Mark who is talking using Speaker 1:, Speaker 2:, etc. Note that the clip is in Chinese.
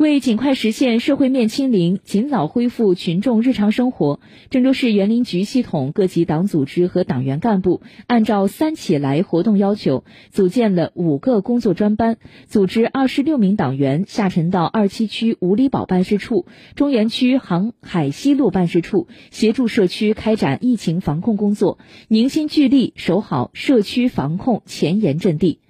Speaker 1: 为尽快实现社会面清零尽早恢复群众日常生活郑州市园林局系统各级党组织和党员干部按照三起来活动要求组建了五个工作专班组织二十六名党员下沉到二七区五里堡办事处中原区航海西路办事处协助社区开展疫情防控工作凝心聚力守好社区防控前沿阵地。